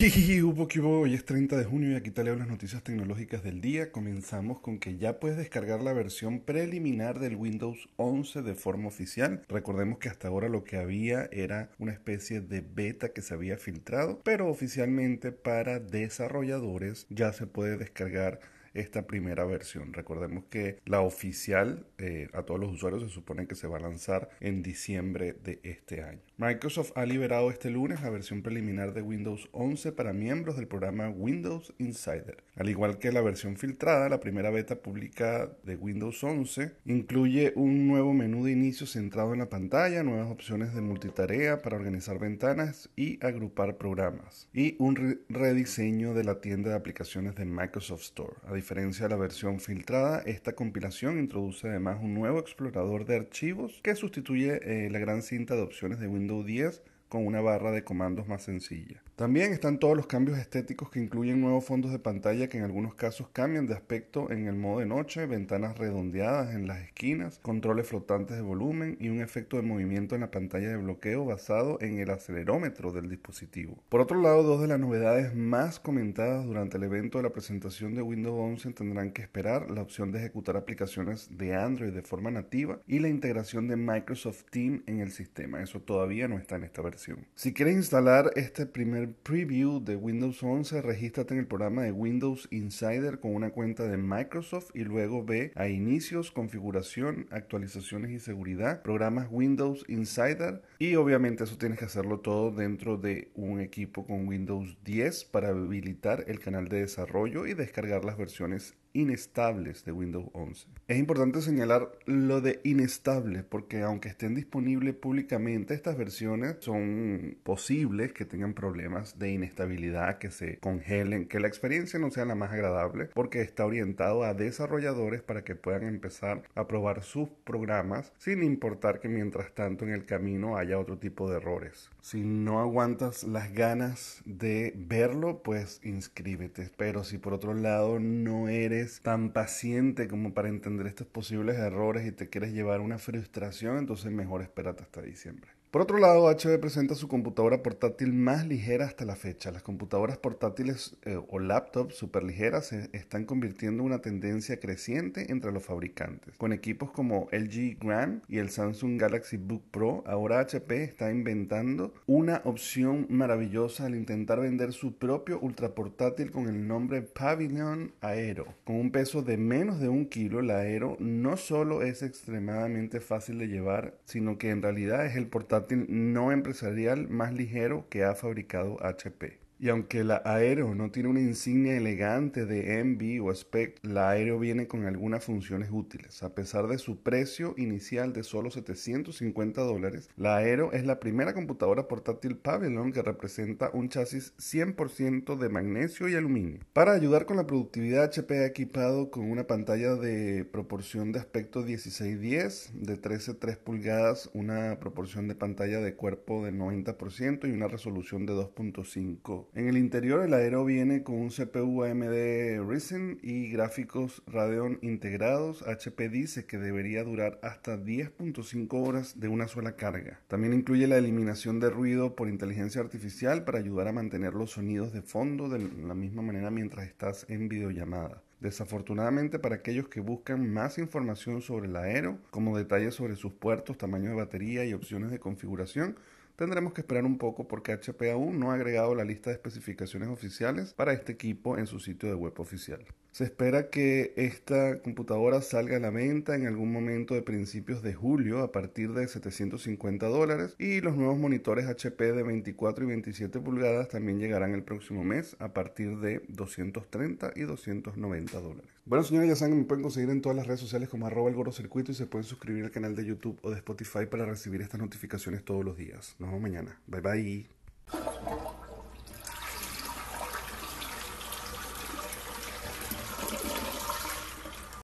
Hoy es 30 de junio y aquí te leo las noticias tecnológicas del día. Comenzamos con que ya puedes descargar la versión preliminar del Windows 11 de forma oficial. Recordemos que hasta ahora lo que había era una especie de beta que se había filtrado, pero oficialmente para desarrolladores ya se puede descargar esta primera versión. Recordemos que la oficial eh, a todos los usuarios se supone que se va a lanzar en diciembre de este año. Microsoft ha liberado este lunes la versión preliminar de Windows 11 para miembros del programa Windows Insider. Al igual que la versión filtrada, la primera beta pública de Windows 11 incluye un nuevo menú de inicio centrado en la pantalla, nuevas opciones de multitarea para organizar ventanas y agrupar programas, y un rediseño de la tienda de aplicaciones de Microsoft Store diferencia de la versión filtrada, esta compilación introduce además un nuevo explorador de archivos que sustituye eh, la gran cinta de opciones de Windows 10 con una barra de comandos más sencilla. También están todos los cambios estéticos que incluyen nuevos fondos de pantalla que en algunos casos cambian de aspecto en el modo de noche, ventanas redondeadas en las esquinas, controles flotantes de volumen y un efecto de movimiento en la pantalla de bloqueo basado en el acelerómetro del dispositivo. Por otro lado, dos de las novedades más comentadas durante el evento de la presentación de Windows 11 tendrán que esperar la opción de ejecutar aplicaciones de Android de forma nativa y la integración de Microsoft Teams en el sistema. Eso todavía no está en esta versión. Si quieres instalar este primer preview de Windows 11, regístrate en el programa de Windows Insider con una cuenta de Microsoft y luego ve a inicios, configuración, actualizaciones y seguridad, programas Windows Insider y obviamente eso tienes que hacerlo todo dentro de un equipo con Windows 10 para habilitar el canal de desarrollo y descargar las versiones inestables de Windows 11. Es importante señalar lo de inestable porque aunque estén disponibles públicamente, estas versiones son posibles que tengan problemas de inestabilidad, que se congelen, que la experiencia no sea la más agradable porque está orientado a desarrolladores para que puedan empezar a probar sus programas sin importar que mientras tanto en el camino haya otro tipo de errores. Si no aguantas las ganas de verlo, pues inscríbete. Pero si por otro lado no eres tan paciente como para entender estos posibles errores y te quieres llevar una frustración, entonces mejor espérate hasta diciembre. Por otro lado, HP presenta su computadora portátil más ligera hasta la fecha. Las computadoras portátiles eh, o laptops superligeras se están convirtiendo en una tendencia creciente entre los fabricantes. Con equipos como LG Grand y el Samsung Galaxy Book Pro, ahora HP está inventando una opción maravillosa al intentar vender su propio ultraportátil con el nombre Pavilion Aero. Con un peso de menos de un kilo, la Aero no solo es extremadamente fácil de llevar, sino que en realidad es el portátil no empresarial más ligero que ha fabricado HP. Y aunque la Aero no tiene una insignia elegante de Envy o Spec, la Aero viene con algunas funciones útiles. A pesar de su precio inicial de solo 750 dólares, la Aero es la primera computadora portátil Pavilion que representa un chasis 100% de magnesio y aluminio. Para ayudar con la productividad, HP ha equipado con una pantalla de proporción de aspecto 1610 de 13.3 pulgadas, una proporción de pantalla de cuerpo de 90% y una resolución de 2.5 en el interior el Aero viene con un CPU AMD Ryzen y gráficos Radeon integrados. HP dice que debería durar hasta 10.5 horas de una sola carga. También incluye la eliminación de ruido por inteligencia artificial para ayudar a mantener los sonidos de fondo de la misma manera mientras estás en videollamada. Desafortunadamente para aquellos que buscan más información sobre el Aero, como detalles sobre sus puertos, tamaño de batería y opciones de configuración, Tendremos que esperar un poco porque HP aún no ha agregado la lista de especificaciones oficiales para este equipo en su sitio de web oficial. Se espera que esta computadora salga a la venta en algún momento de principios de julio a partir de 750 dólares y los nuevos monitores HP de 24 y 27 pulgadas también llegarán el próximo mes a partir de 230 y 290 dólares. Bueno señores, ya saben que me pueden conseguir en todas las redes sociales como arroba el y se pueden suscribir al canal de YouTube o de Spotify para recibir estas notificaciones todos los días. Mañana. Bye bye.